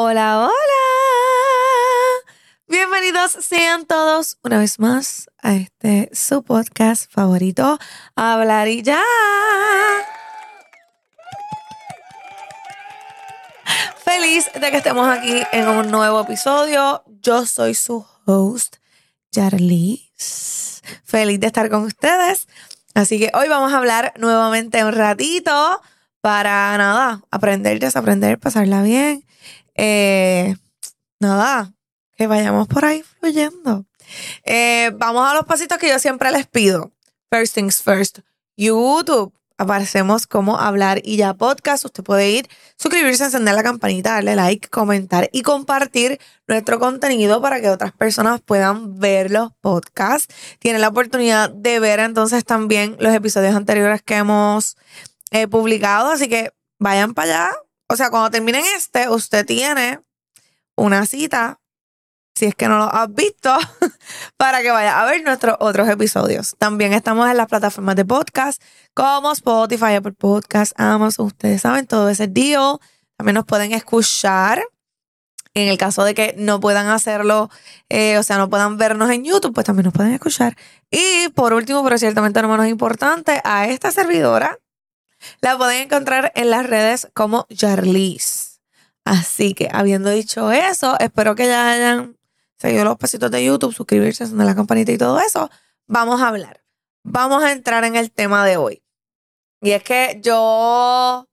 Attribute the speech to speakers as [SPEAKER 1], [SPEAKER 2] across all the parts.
[SPEAKER 1] Hola, hola. Bienvenidos sean todos una vez más a este su podcast favorito, Hablar y ya. Feliz de que estemos aquí en un nuevo episodio. Yo soy su host, Charlize. Feliz de estar con ustedes. Así que hoy vamos a hablar nuevamente un ratito para nada, aprender, desaprender, pasarla bien eh, nada, que vayamos por ahí fluyendo. Eh, vamos a los pasitos que yo siempre les pido. First things first, YouTube. Aparecemos como hablar y ya podcast. Usted puede ir, suscribirse, encender la campanita, darle like, comentar y compartir nuestro contenido para que otras personas puedan ver los podcasts. Tiene la oportunidad de ver entonces también los episodios anteriores que hemos eh, publicado. Así que vayan para allá, o sea, cuando terminen este, usted tiene una cita, si es que no lo has visto, para que vaya a ver nuestros otros episodios. También estamos en las plataformas de podcast como Spotify, Apple Podcast, Amazon. Ustedes saben todo ese deal. También nos pueden escuchar. En el caso de que no puedan hacerlo, eh, o sea, no puedan vernos en YouTube, pues también nos pueden escuchar. Y por último, pero ciertamente no menos importante, a esta servidora la pueden encontrar en las redes como Jarlis. Así que, habiendo dicho eso, espero que ya hayan seguido los pasitos de YouTube, suscribirse, de la campanita y todo eso. Vamos a hablar. Vamos a entrar en el tema de hoy. Y es que yo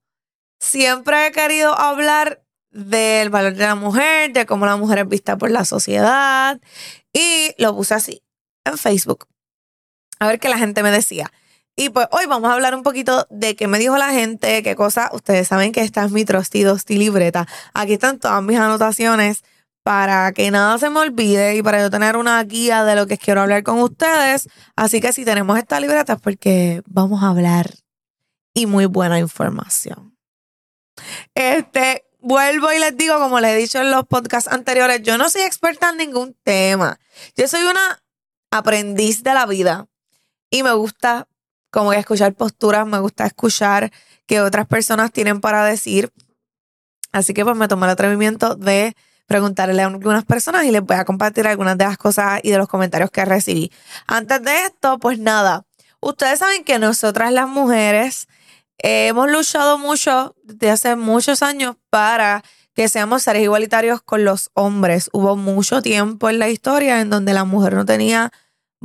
[SPEAKER 1] siempre he querido hablar del valor de la mujer, de cómo la mujer es vista por la sociedad. Y lo puse así en Facebook. A ver qué la gente me decía. Y pues hoy vamos a hablar un poquito de qué me dijo la gente, qué cosa. Ustedes saben que esta es mi trusty dosty libreta. Aquí están todas mis anotaciones para que nada se me olvide y para yo tener una guía de lo que quiero hablar con ustedes. Así que si tenemos esta libreta es porque vamos a hablar y muy buena información. Este, vuelvo y les digo, como les he dicho en los podcasts anteriores, yo no soy experta en ningún tema. Yo soy una aprendiz de la vida y me gusta como que escuchar posturas, me gusta escuchar que otras personas tienen para decir. Así que pues me tomé el atrevimiento de preguntarle a algunas personas y les voy a compartir algunas de las cosas y de los comentarios que recibí. Antes de esto, pues nada, ustedes saben que nosotras las mujeres hemos luchado mucho desde hace muchos años para que seamos seres igualitarios con los hombres. Hubo mucho tiempo en la historia en donde la mujer no tenía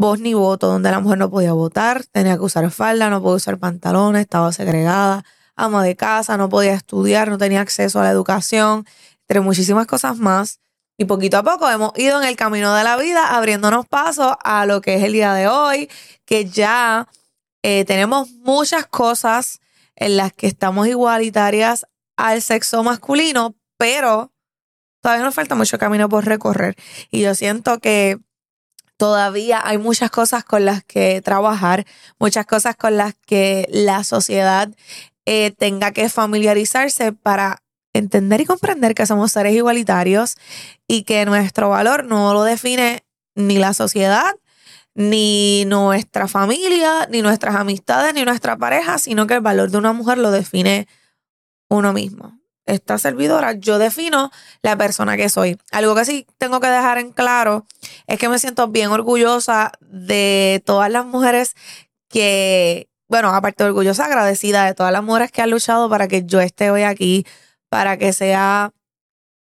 [SPEAKER 1] voz ni voto, donde la mujer no podía votar, tenía que usar falda, no podía usar pantalones, estaba segregada, ama de casa, no podía estudiar, no tenía acceso a la educación, entre muchísimas cosas más. Y poquito a poco hemos ido en el camino de la vida abriéndonos paso a lo que es el día de hoy, que ya eh, tenemos muchas cosas en las que estamos igualitarias al sexo masculino, pero todavía nos falta mucho camino por recorrer. Y yo siento que todavía hay muchas cosas con las que trabajar, muchas cosas con las que la sociedad eh, tenga que familiarizarse para entender y comprender que somos seres igualitarios y que nuestro valor no lo define ni la sociedad, ni nuestra familia, ni nuestras amistades, ni nuestra pareja, sino que el valor de una mujer lo define uno mismo esta servidora, yo defino la persona que soy. Algo que sí tengo que dejar en claro es que me siento bien orgullosa de todas las mujeres que, bueno, aparte de orgullosa, agradecida de todas las mujeres que han luchado para que yo esté hoy aquí, para que sea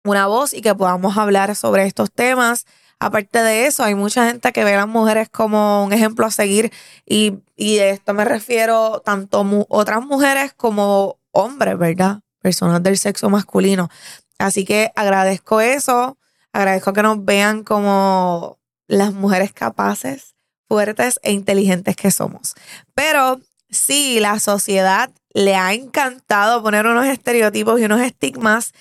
[SPEAKER 1] una voz y que podamos hablar sobre estos temas. Aparte de eso, hay mucha gente que ve a las mujeres como un ejemplo a seguir y, y de esto me refiero tanto otras mujeres como hombres, ¿verdad? Personas del sexo masculino. Así que agradezco eso, agradezco que nos vean como las mujeres capaces, fuertes e inteligentes que somos. Pero sí, la sociedad le ha encantado poner unos estereotipos y unos estigmas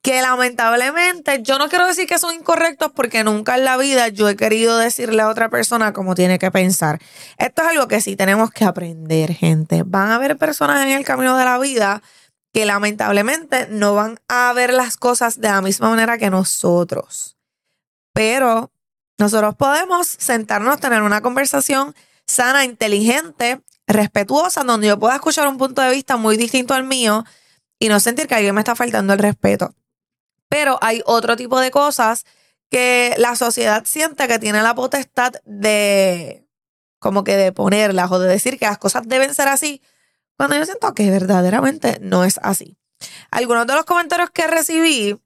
[SPEAKER 1] que lamentablemente yo no quiero decir que son incorrectos porque nunca en la vida yo he querido decirle a otra persona cómo tiene que pensar. Esto es algo que sí tenemos que aprender, gente. Van a haber personas en el camino de la vida que lamentablemente no van a ver las cosas de la misma manera que nosotros. Pero nosotros podemos sentarnos, tener una conversación sana, inteligente, respetuosa, donde yo pueda escuchar un punto de vista muy distinto al mío y no sentir que alguien me está faltando el respeto. Pero hay otro tipo de cosas que la sociedad siente que tiene la potestad de como que de ponerlas o de decir que las cosas deben ser así, cuando yo siento que verdaderamente no es así. Algunos de los comentarios que recibí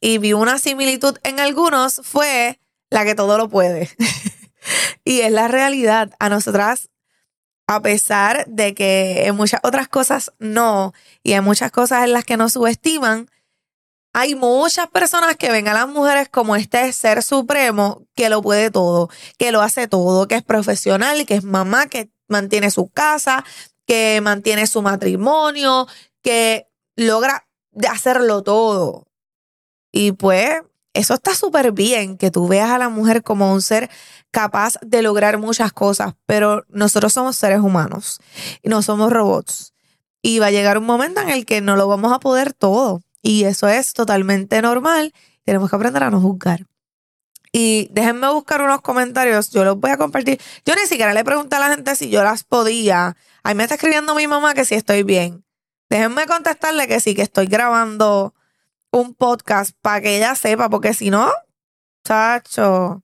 [SPEAKER 1] y vi una similitud en algunos fue la que todo lo puede. y es la realidad. A nosotras, a pesar de que en muchas otras cosas no, y hay muchas cosas en las que nos subestiman, hay muchas personas que ven a las mujeres como este ser supremo que lo puede todo, que lo hace todo, que es profesional, que es mamá, que mantiene su casa, que mantiene su matrimonio, que logra hacerlo todo. Y pues eso está súper bien, que tú veas a la mujer como un ser capaz de lograr muchas cosas, pero nosotros somos seres humanos y no somos robots. Y va a llegar un momento en el que no lo vamos a poder todo. Y eso es totalmente normal. Tenemos que aprender a no juzgar. Y déjenme buscar unos comentarios, yo los voy a compartir. Yo ni siquiera le pregunté a la gente si yo las podía. Ahí me está escribiendo mi mamá que si estoy bien. Déjenme contestarle que sí, que estoy grabando un podcast para que ella sepa, porque si no, chacho.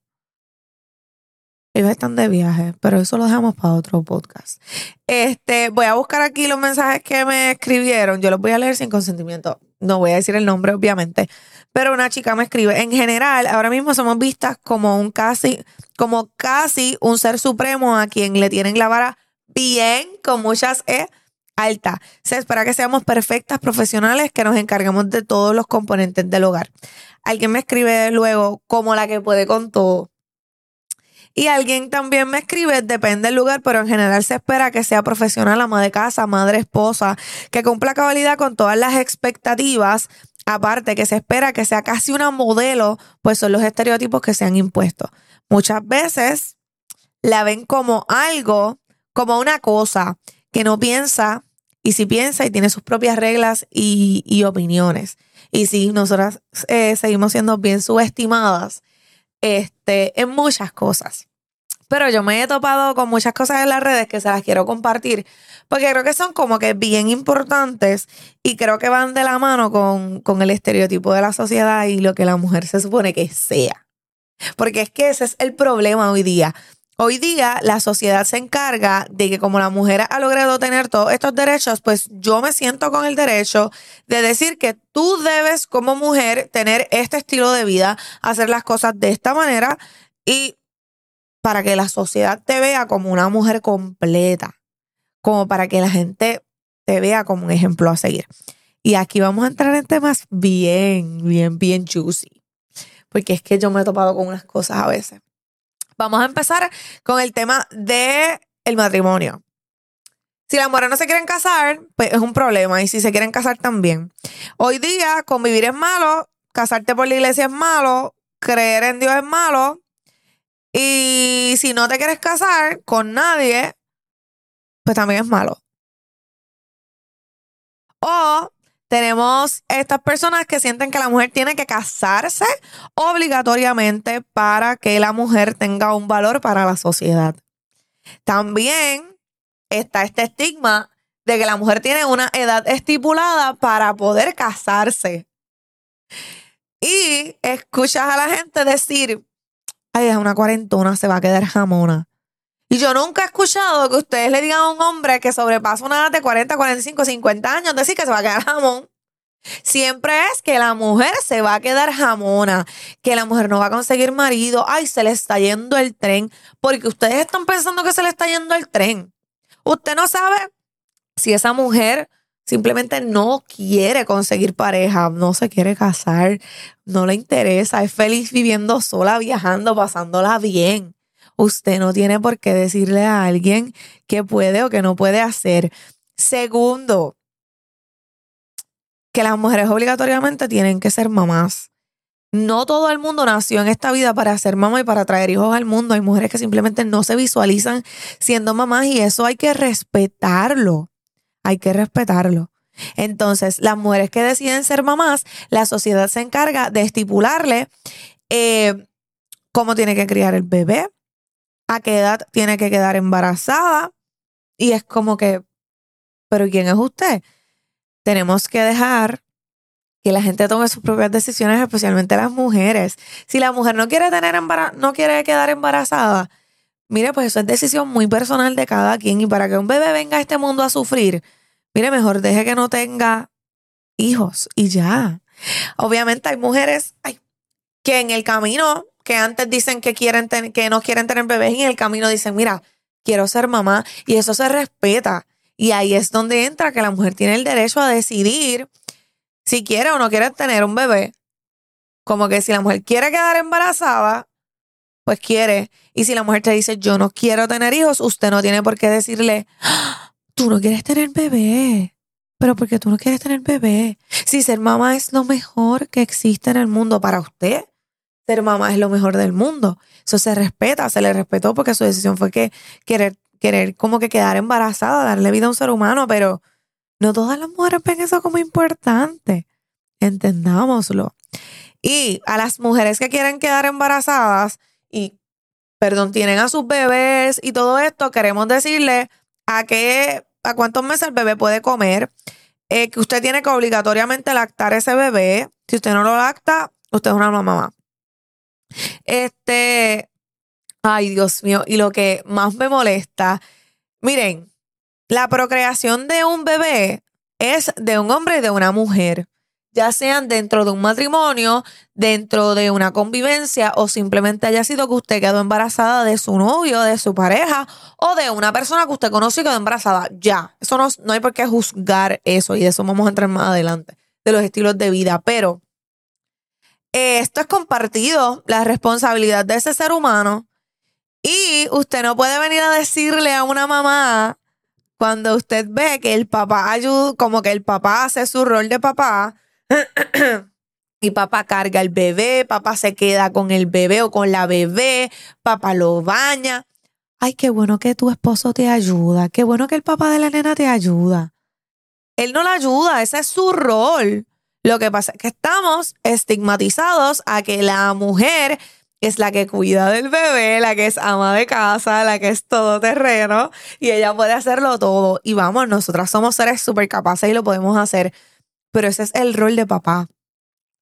[SPEAKER 1] Ellos están de viaje, pero eso lo dejamos para otro podcast. Este, voy a buscar aquí los mensajes que me escribieron. Yo los voy a leer sin consentimiento. No voy a decir el nombre, obviamente. Pero una chica me escribe. En general, ahora mismo somos vistas como un casi, como casi un ser supremo a quien le tienen la vara bien, con muchas E alta. Se espera que seamos perfectas profesionales que nos encarguemos de todos los componentes del hogar. Alguien me escribe luego como la que puede con todo. Y alguien también me escribe, depende del lugar, pero en general se espera que sea profesional, ama de casa, madre, esposa, que cumpla cabalidad con todas las expectativas. Aparte que se espera que sea casi una modelo, pues son los estereotipos que se han impuesto. Muchas veces la ven como algo, como una cosa que no piensa y si piensa y tiene sus propias reglas y, opiniones. Y si nosotras eh, seguimos siendo bien subestimadas este, en muchas cosas. Pero yo me he topado con muchas cosas en las redes que se las quiero compartir porque creo que son como que bien importantes y creo que van de la mano con, con el estereotipo de la sociedad y lo que la mujer se supone que sea. Porque es que ese es el problema hoy día. Hoy día la sociedad se encarga de que como la mujer ha logrado tener todos estos derechos, pues yo me siento con el derecho de decir que tú debes como mujer tener este estilo de vida, hacer las cosas de esta manera y para que la sociedad te vea como una mujer completa, como para que la gente te vea como un ejemplo a seguir. Y aquí vamos a entrar en temas bien, bien, bien juicy, porque es que yo me he topado con unas cosas a veces. Vamos a empezar con el tema de el matrimonio. Si las mujeres no se quieren casar, pues es un problema. Y si se quieren casar también. Hoy día, convivir es malo, casarte por la iglesia es malo, creer en Dios es malo. Y si no te quieres casar con nadie, pues también es malo. O tenemos estas personas que sienten que la mujer tiene que casarse obligatoriamente para que la mujer tenga un valor para la sociedad. También está este estigma de que la mujer tiene una edad estipulada para poder casarse. Y escuchas a la gente decir, ay, es una cuarentona, se va a quedar jamona. Y yo nunca he escuchado que ustedes le digan a un hombre que sobrepasa una edad de 40, 45, 50 años, decir que se va a quedar jamón. Siempre es que la mujer se va a quedar jamona, que la mujer no va a conseguir marido, ay, se le está yendo el tren, porque ustedes están pensando que se le está yendo el tren. Usted no sabe si esa mujer simplemente no quiere conseguir pareja, no se quiere casar, no le interesa, es feliz viviendo sola, viajando, pasándola bien. Usted no tiene por qué decirle a alguien qué puede o qué no puede hacer. Segundo, que las mujeres obligatoriamente tienen que ser mamás. No todo el mundo nació en esta vida para ser mamá y para traer hijos al mundo. Hay mujeres que simplemente no se visualizan siendo mamás y eso hay que respetarlo. Hay que respetarlo. Entonces, las mujeres que deciden ser mamás, la sociedad se encarga de estipularle eh, cómo tiene que criar el bebé, a qué edad tiene que quedar embarazada. Y es como que, pero ¿quién es usted? Tenemos que dejar que la gente tome sus propias decisiones, especialmente las mujeres. Si la mujer no quiere tener no quiere quedar embarazada, mire, pues eso es decisión muy personal de cada quien. Y para que un bebé venga a este mundo a sufrir, mire, mejor deje que no tenga hijos y ya. Obviamente hay mujeres que en el camino, que antes dicen que quieren que no quieren tener bebés, y en el camino dicen, mira, quiero ser mamá, y eso se respeta. Y ahí es donde entra que la mujer tiene el derecho a decidir si quiere o no quiere tener un bebé. Como que si la mujer quiere quedar embarazada, pues quiere. Y si la mujer te dice, yo no quiero tener hijos, usted no tiene por qué decirle, ah, tú no quieres tener bebé. Pero porque tú no quieres tener bebé. Si ser mamá es lo mejor que existe en el mundo para usted, ser mamá es lo mejor del mundo. Eso se respeta, se le respetó porque su decisión fue que querer, querer como que quedar embarazada, darle vida a un ser humano, pero no todas las mujeres ven eso como importante. Entendámoslo. Y a las mujeres que quieren quedar embarazadas y, perdón, tienen a sus bebés y todo esto, queremos decirle a qué, a cuántos meses el bebé puede comer, eh, que usted tiene que obligatoriamente lactar ese bebé. Si usted no lo lacta, usted es una mamá. Este, ay Dios mío, y lo que más me molesta, miren, la procreación de un bebé es de un hombre y de una mujer, ya sean dentro de un matrimonio, dentro de una convivencia o simplemente haya sido que usted quedó embarazada de su novio, de su pareja o de una persona que usted conoce y quedó embarazada. Ya, eso no, no hay por qué juzgar eso y de eso vamos a entrar más adelante, de los estilos de vida, pero esto es compartido, la responsabilidad de ese ser humano y usted no puede venir a decirle a una mamá cuando usted ve que el papá ayuda, como que el papá hace su rol de papá, y papá carga el bebé, papá se queda con el bebé o con la bebé, papá lo baña. Ay, qué bueno que tu esposo te ayuda, qué bueno que el papá de la nena te ayuda. Él no la ayuda, ese es su rol. Lo que pasa es que estamos estigmatizados a que la mujer es la que cuida del bebé, la que es ama de casa, la que es todoterreno y ella puede hacerlo todo. Y vamos, nosotras somos seres súper capaces y lo podemos hacer, pero ese es el rol de papá.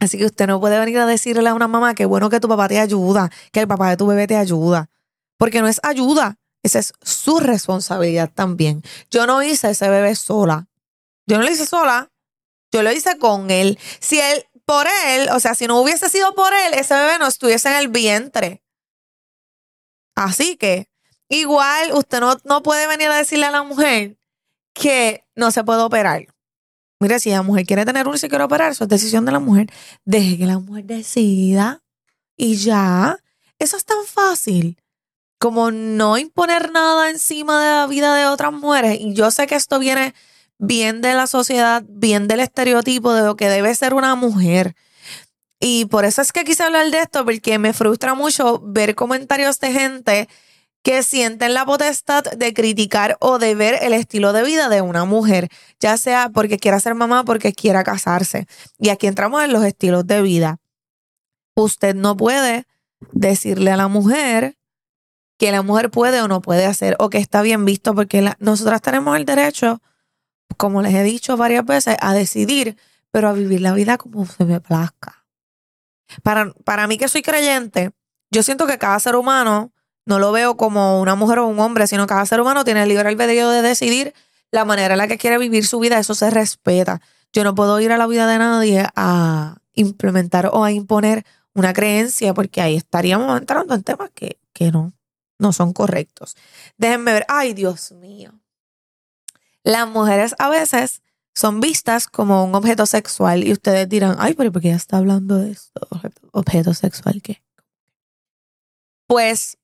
[SPEAKER 1] Así que usted no puede venir a decirle a una mamá que bueno que tu papá te ayuda, que el papá de tu bebé te ayuda, porque no es ayuda, esa es su responsabilidad también. Yo no hice ese bebé sola. Yo no lo hice sola, yo lo hice con él. Si él por él, o sea, si no hubiese sido por él, ese bebé no estuviese en el vientre. Así que, igual, usted no, no puede venir a decirle a la mujer que no se puede operar. Mire, si la mujer quiere tener uno y se quiere operar, eso es decisión de la mujer. Deje que la mujer decida y ya. Eso es tan fácil como no imponer nada encima de la vida de otras mujeres. Y yo sé que esto viene bien de la sociedad, bien del estereotipo de lo que debe ser una mujer. Y por eso es que quise hablar de esto, porque me frustra mucho ver comentarios de gente que sienten la potestad de criticar o de ver el estilo de vida de una mujer, ya sea porque quiera ser mamá, porque quiera casarse. Y aquí entramos en los estilos de vida. Usted no puede decirle a la mujer que la mujer puede o no puede hacer, o que está bien visto, porque nosotras tenemos el derecho como les he dicho varias veces, a decidir, pero a vivir la vida como se me plazca. Para, para mí que soy creyente, yo siento que cada ser humano, no lo veo como una mujer o un hombre, sino cada ser humano tiene el libre albedrío de decidir la manera en la que quiere vivir su vida, eso se respeta. Yo no puedo ir a la vida de nadie a implementar o a imponer una creencia, porque ahí estaríamos entrando en temas que, que no, no son correctos. Déjenme ver, ay Dios mío las mujeres a veces son vistas como un objeto sexual y ustedes dirán, ay, pero ¿por qué ella está hablando de esto? ¿Objeto sexual qué? Pues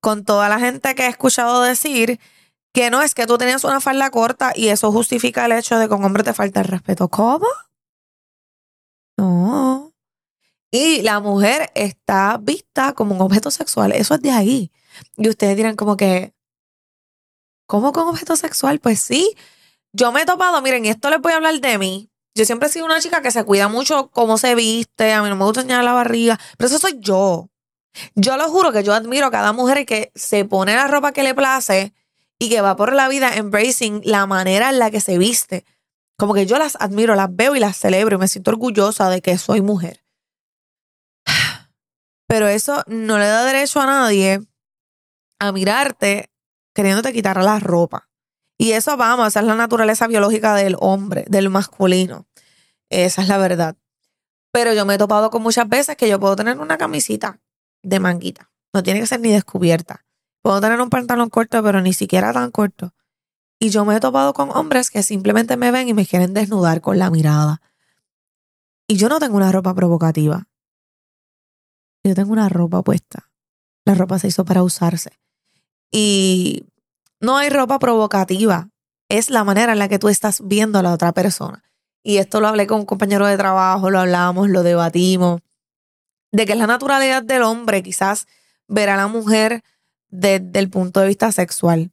[SPEAKER 1] con toda la gente que he escuchado decir que no es que tú tenías una falda corta y eso justifica el hecho de que un hombre te falta el respeto. ¿Cómo? No. Y la mujer está vista como un objeto sexual. Eso es de ahí. Y ustedes dirán como que, ¿Cómo con objeto sexual? Pues sí. Yo me he topado, miren, y esto les voy a hablar de mí. Yo siempre he sido una chica que se cuida mucho cómo se viste, a mí no me gusta enseñar la barriga, pero eso soy yo. Yo lo juro que yo admiro a cada mujer que se pone la ropa que le place y que va por la vida embracing la manera en la que se viste. Como que yo las admiro, las veo y las celebro y me siento orgullosa de que soy mujer. Pero eso no le da derecho a nadie a mirarte queriéndote quitar la ropa. Y eso vamos, esa es la naturaleza biológica del hombre, del masculino. Esa es la verdad. Pero yo me he topado con muchas veces que yo puedo tener una camisita de manguita. No tiene que ser ni descubierta. Puedo tener un pantalón corto, pero ni siquiera tan corto. Y yo me he topado con hombres que simplemente me ven y me quieren desnudar con la mirada. Y yo no tengo una ropa provocativa. Yo tengo una ropa puesta. La ropa se hizo para usarse. Y no hay ropa provocativa. Es la manera en la que tú estás viendo a la otra persona. Y esto lo hablé con un compañero de trabajo, lo hablamos, lo debatimos. De que es la naturalidad del hombre, quizás ver a la mujer desde el punto de vista sexual.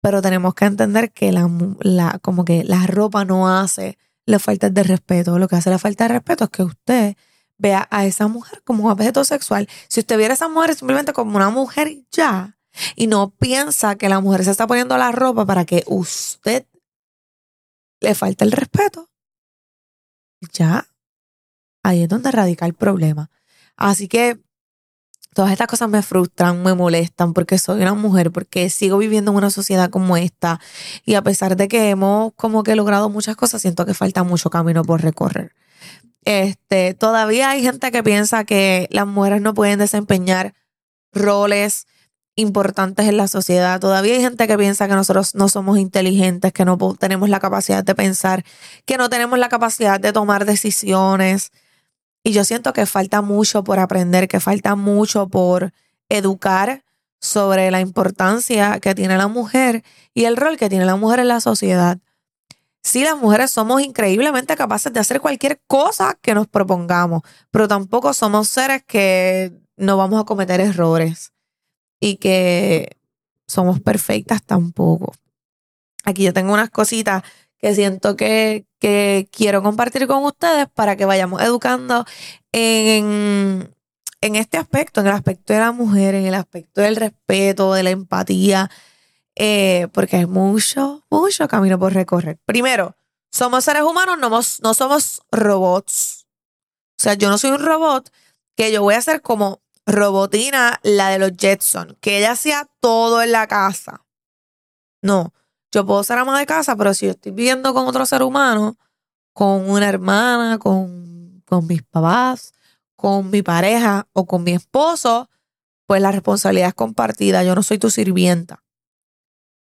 [SPEAKER 1] Pero tenemos que entender que la, como que la ropa no hace la falta de respeto. Lo que hace la falta de respeto es que usted vea a esa mujer como un objeto sexual. Si usted viera a esa mujer simplemente como una mujer ya, y no piensa que la mujer se está poniendo la ropa para que usted le falte el respeto, ya, ahí es donde radica el problema. Así que todas estas cosas me frustran, me molestan porque soy una mujer, porque sigo viviendo en una sociedad como esta y a pesar de que hemos como que logrado muchas cosas, siento que falta mucho camino por recorrer. Este, todavía hay gente que piensa que las mujeres no pueden desempeñar roles importantes en la sociedad. Todavía hay gente que piensa que nosotros no somos inteligentes, que no tenemos la capacidad de pensar, que no tenemos la capacidad de tomar decisiones. Y yo siento que falta mucho por aprender, que falta mucho por educar sobre la importancia que tiene la mujer y el rol que tiene la mujer en la sociedad. Sí, las mujeres somos increíblemente capaces de hacer cualquier cosa que nos propongamos, pero tampoco somos seres que no vamos a cometer errores y que somos perfectas tampoco. Aquí yo tengo unas cositas que siento que, que quiero compartir con ustedes para que vayamos educando en, en este aspecto, en el aspecto de la mujer, en el aspecto del respeto, de la empatía, eh, porque hay mucho, mucho camino por recorrer. Primero, somos seres humanos, no, no somos robots. O sea, yo no soy un robot que yo voy a hacer como Robotina, la de los Jetson, que ella hacía todo en la casa. No, yo puedo ser ama de casa, pero si yo estoy viviendo con otro ser humano, con una hermana, con, con mis papás, con mi pareja o con mi esposo, pues la responsabilidad es compartida. Yo no soy tu sirvienta.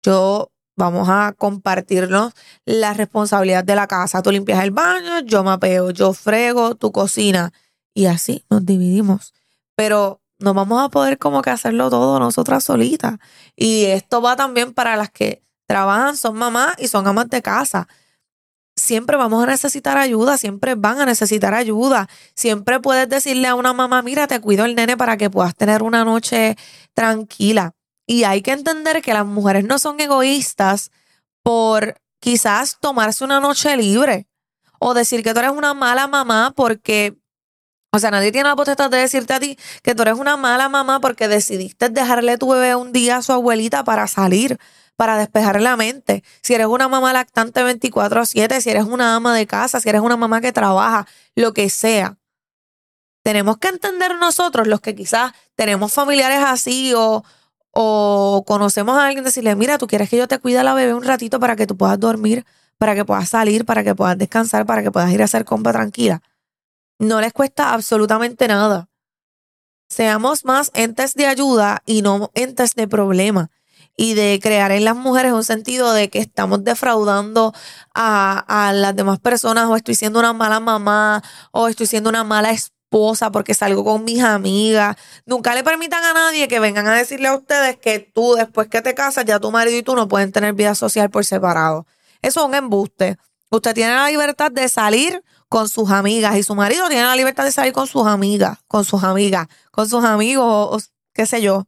[SPEAKER 1] Yo vamos a compartirnos la responsabilidad de la casa. Tú limpias el baño, yo mapeo, yo frego, tu cocina. Y así nos dividimos. Pero no vamos a poder como que hacerlo todo nosotras solitas. Y esto va también para las que trabajan, son mamás y son amas de casa. Siempre vamos a necesitar ayuda, siempre van a necesitar ayuda. Siempre puedes decirle a una mamá, mira, te cuido el nene para que puedas tener una noche tranquila. Y hay que entender que las mujeres no son egoístas por quizás tomarse una noche libre o decir que tú eres una mala mamá porque, o sea, nadie tiene la potestad de decirte a ti que tú eres una mala mamá porque decidiste dejarle tu bebé un día a su abuelita para salir, para despejar la mente. Si eres una mamá lactante 24 a 7, si eres una ama de casa, si eres una mamá que trabaja, lo que sea. Tenemos que entender nosotros, los que quizás tenemos familiares así o, o conocemos a alguien, decirle, mira, tú quieres que yo te cuide a la bebé un ratito para que tú puedas dormir, para que puedas salir, para que puedas descansar, para que puedas ir a hacer compra tranquila. No les cuesta absolutamente nada. Seamos más entes de ayuda y no entes de problema. Y de crear en las mujeres un sentido de que estamos defraudando a, a las demás personas, o estoy siendo una mala mamá, o estoy siendo una mala esposa porque salgo con mis amigas. Nunca le permitan a nadie que vengan a decirle a ustedes que tú, después que te casas, ya tu marido y tú no pueden tener vida social por separado. Eso es un embuste. Usted tiene la libertad de salir con sus amigas y su marido tiene la libertad de salir con sus amigas, con sus amigas, con sus amigos, qué sé yo.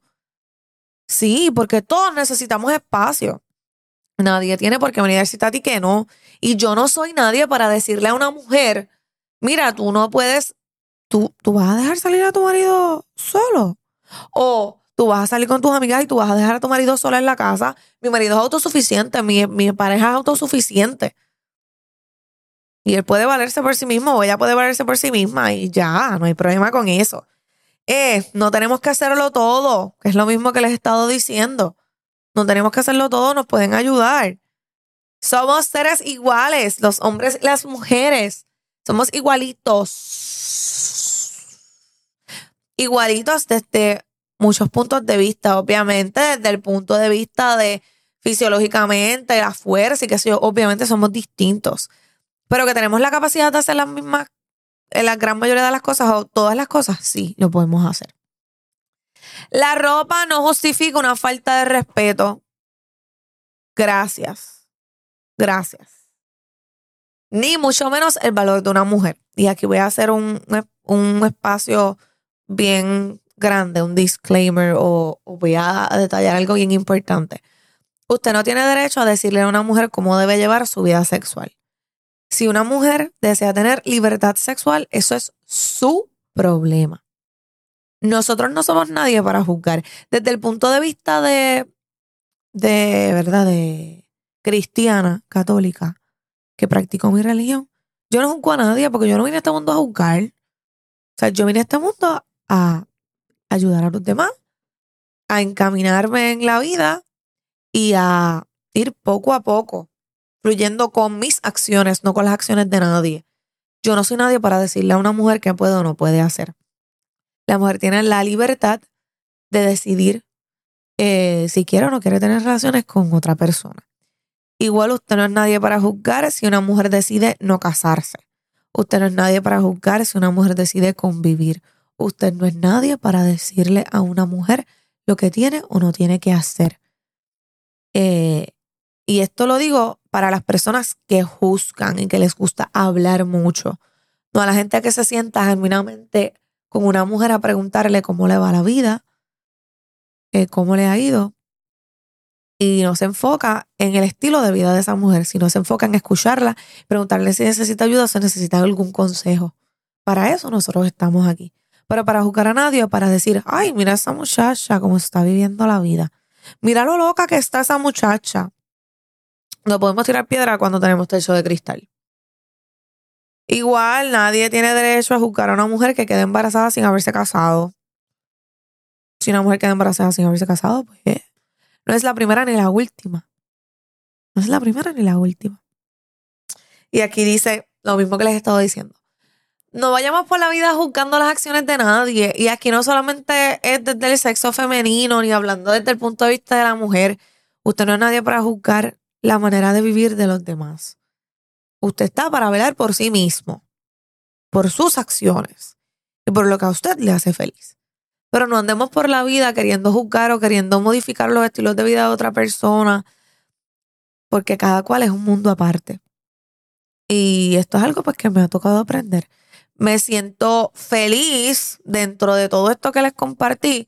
[SPEAKER 1] Sí, porque todos necesitamos espacio. Nadie tiene por qué venir a decirte a ti que no. Y yo no soy nadie para decirle a una mujer, mira, tú no puedes ¿tú, tú vas a dejar salir a tu marido solo. O tú vas a salir con tus amigas y tú vas a dejar a tu marido sola en la casa. Mi marido es autosuficiente, mi, mi pareja es autosuficiente. Y él puede valerse por sí mismo o ella puede valerse por sí misma y ya, no hay problema con eso. Eh, no tenemos que hacerlo todo, que es lo mismo que les he estado diciendo. No tenemos que hacerlo todo, nos pueden ayudar. Somos seres iguales, los hombres y las mujeres. Somos igualitos. Igualitos desde muchos puntos de vista, obviamente, desde el punto de vista de fisiológicamente, la fuerza y que sé obviamente somos distintos. Pero que tenemos la capacidad de hacer las mismas en la gran mayoría de las cosas o todas las cosas, sí, lo podemos hacer. La ropa no justifica una falta de respeto. Gracias. Gracias. Ni mucho menos el valor de una mujer. Y aquí voy a hacer un, un espacio bien grande, un disclaimer o, o voy a detallar algo bien importante. Usted no tiene derecho a decirle a una mujer cómo debe llevar su vida sexual. Si una mujer desea tener libertad sexual, eso es su problema. Nosotros no somos nadie para juzgar. Desde el punto de vista de, de verdad, de cristiana, católica, que practico mi religión, yo no juzgo a nadie porque yo no vine a este mundo a juzgar. O sea, yo vine a este mundo a ayudar a los demás, a encaminarme en la vida y a ir poco a poco fluyendo con mis acciones, no con las acciones de nadie. Yo no soy nadie para decirle a una mujer qué puede o no puede hacer. La mujer tiene la libertad de decidir eh, si quiere o no quiere tener relaciones con otra persona. Igual usted no es nadie para juzgar si una mujer decide no casarse. Usted no es nadie para juzgar si una mujer decide convivir. Usted no es nadie para decirle a una mujer lo que tiene o no tiene que hacer. Eh, y esto lo digo para las personas que juzgan y que les gusta hablar mucho. No a la gente que se sienta genuinamente con una mujer a preguntarle cómo le va la vida, eh, cómo le ha ido. Y no se enfoca en el estilo de vida de esa mujer, sino se enfoca en escucharla, preguntarle si necesita ayuda o si necesita algún consejo. Para eso nosotros estamos aquí. Pero para juzgar a nadie, para decir, ay, mira esa muchacha, cómo está viviendo la vida. Mira lo loca que está esa muchacha. No podemos tirar piedra cuando tenemos techo de cristal. Igual nadie tiene derecho a juzgar a una mujer que quede embarazada sin haberse casado. Si una mujer queda embarazada sin haberse casado, pues no es la primera ni la última. No es la primera ni la última. Y aquí dice lo mismo que les he estado diciendo. No vayamos por la vida juzgando las acciones de nadie. Y aquí no solamente es desde el sexo femenino, ni hablando desde el punto de vista de la mujer. Usted no es nadie para juzgar la manera de vivir de los demás. Usted está para velar por sí mismo, por sus acciones y por lo que a usted le hace feliz. Pero no andemos por la vida queriendo juzgar o queriendo modificar los estilos de vida de otra persona, porque cada cual es un mundo aparte. Y esto es algo pues que me ha tocado aprender. Me siento feliz dentro de todo esto que les compartí,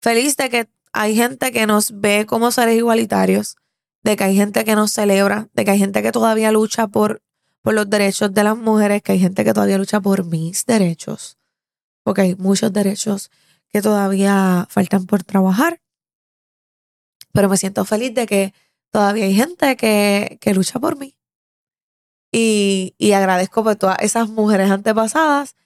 [SPEAKER 1] feliz de que hay gente que nos ve como seres igualitarios, de que hay gente que nos celebra, de que hay gente que todavía lucha por, por los derechos de las mujeres, que hay gente que todavía lucha por mis derechos, porque hay muchos derechos que todavía faltan por trabajar. Pero me siento feliz de que todavía hay gente que, que lucha por mí. Y, y agradezco por todas esas mujeres antepasadas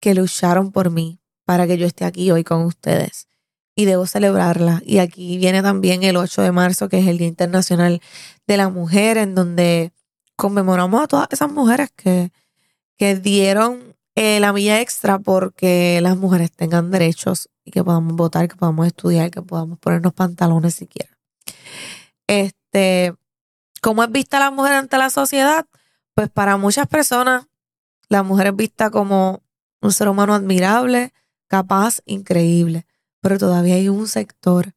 [SPEAKER 1] que lucharon por mí para que yo esté aquí hoy con ustedes y debo celebrarla. Y aquí viene también el 8 de marzo, que es el Día Internacional de la Mujer, en donde conmemoramos a todas esas mujeres que, que dieron eh, la milla extra porque las mujeres tengan derechos y que podamos votar, que podamos estudiar, que podamos ponernos pantalones siquiera. Este, ¿cómo es vista la mujer ante la sociedad? Pues para muchas personas, la mujer es vista como un ser humano admirable, capaz, increíble pero todavía hay un sector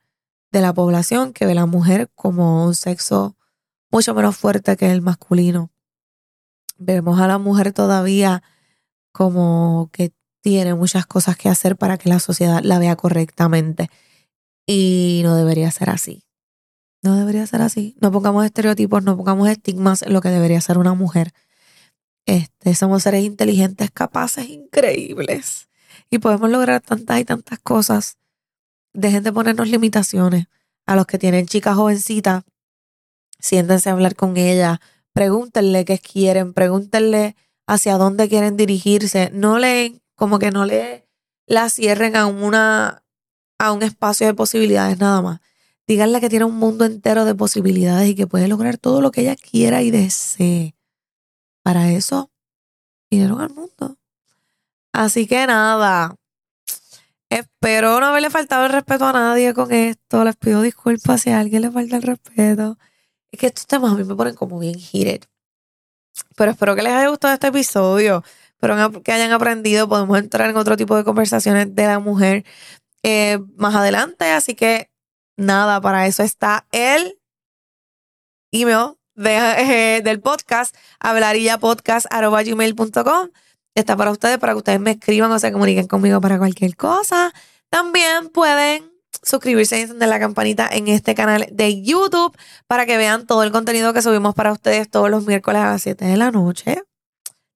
[SPEAKER 1] de la población que ve a la mujer como un sexo mucho menos fuerte que el masculino. Vemos a la mujer todavía como que tiene muchas cosas que hacer para que la sociedad la vea correctamente. Y no debería ser así. No debería ser así. No pongamos estereotipos, no pongamos estigmas en lo que debería ser una mujer. Este, somos seres inteligentes, capaces, increíbles. Y podemos lograr tantas y tantas cosas dejen de ponernos limitaciones. A los que tienen chicas jovencitas, siéntense a hablar con ellas, pregúntenle qué quieren, pregúntenle hacia dónde quieren dirigirse. No le, como que no le la cierren a una, a un espacio de posibilidades nada más. Díganle que tiene un mundo entero de posibilidades y que puede lograr todo lo que ella quiera y desee. Para eso, vinieron al mundo. Así que nada. Espero no haberle faltado el respeto a nadie con esto. Les pido disculpas si a alguien le falta el respeto. Es que estos temas a mí me ponen como bien heated. Pero espero que les haya gustado este episodio. Espero que hayan aprendido. Podemos entrar en otro tipo de conversaciones de la mujer eh, más adelante. Así que nada, para eso está el email eh, del podcast, hablarillapodcast.com. Está para ustedes, para que ustedes me escriban o se comuniquen conmigo para cualquier cosa. También pueden suscribirse y encender la campanita en este canal de YouTube para que vean todo el contenido que subimos para ustedes todos los miércoles a las 7 de la noche.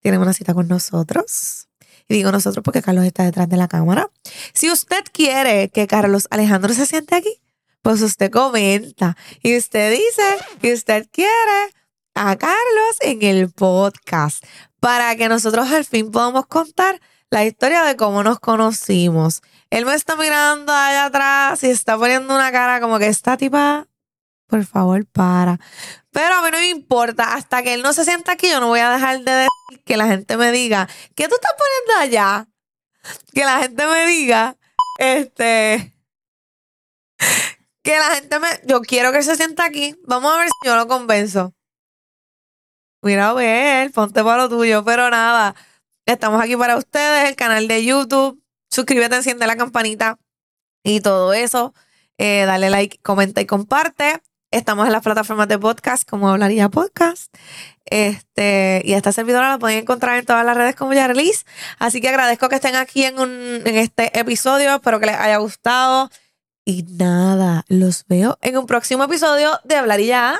[SPEAKER 1] Tienen una cita con nosotros. Y digo nosotros porque Carlos está detrás de la cámara. Si usted quiere que Carlos Alejandro se siente aquí, pues usted comenta y usted dice que usted quiere a Carlos en el podcast para que nosotros al fin podamos contar la historia de cómo nos conocimos. Él me está mirando allá atrás y está poniendo una cara como que esta tipa, por favor, para. Pero a mí no me importa, hasta que él no se sienta aquí, yo no voy a dejar de decir que la gente me diga, ¿qué tú estás poniendo allá? Que la gente me diga, este, que la gente me. Yo quiero que se sienta aquí. Vamos a ver si yo lo convenzo. Mira a ver, ponte para lo tuyo. Pero nada, estamos aquí para ustedes, el canal de YouTube. Suscríbete, enciende la campanita y todo eso. Eh, dale like, comenta y comparte. Estamos en las plataformas de podcast, como hablaría podcast. Este, y esta servidora la pueden encontrar en todas las redes como Yarlis. Así que agradezco que estén aquí en, un, en este episodio. Espero que les haya gustado. Y nada, los veo en un próximo episodio de Hablar y Ya.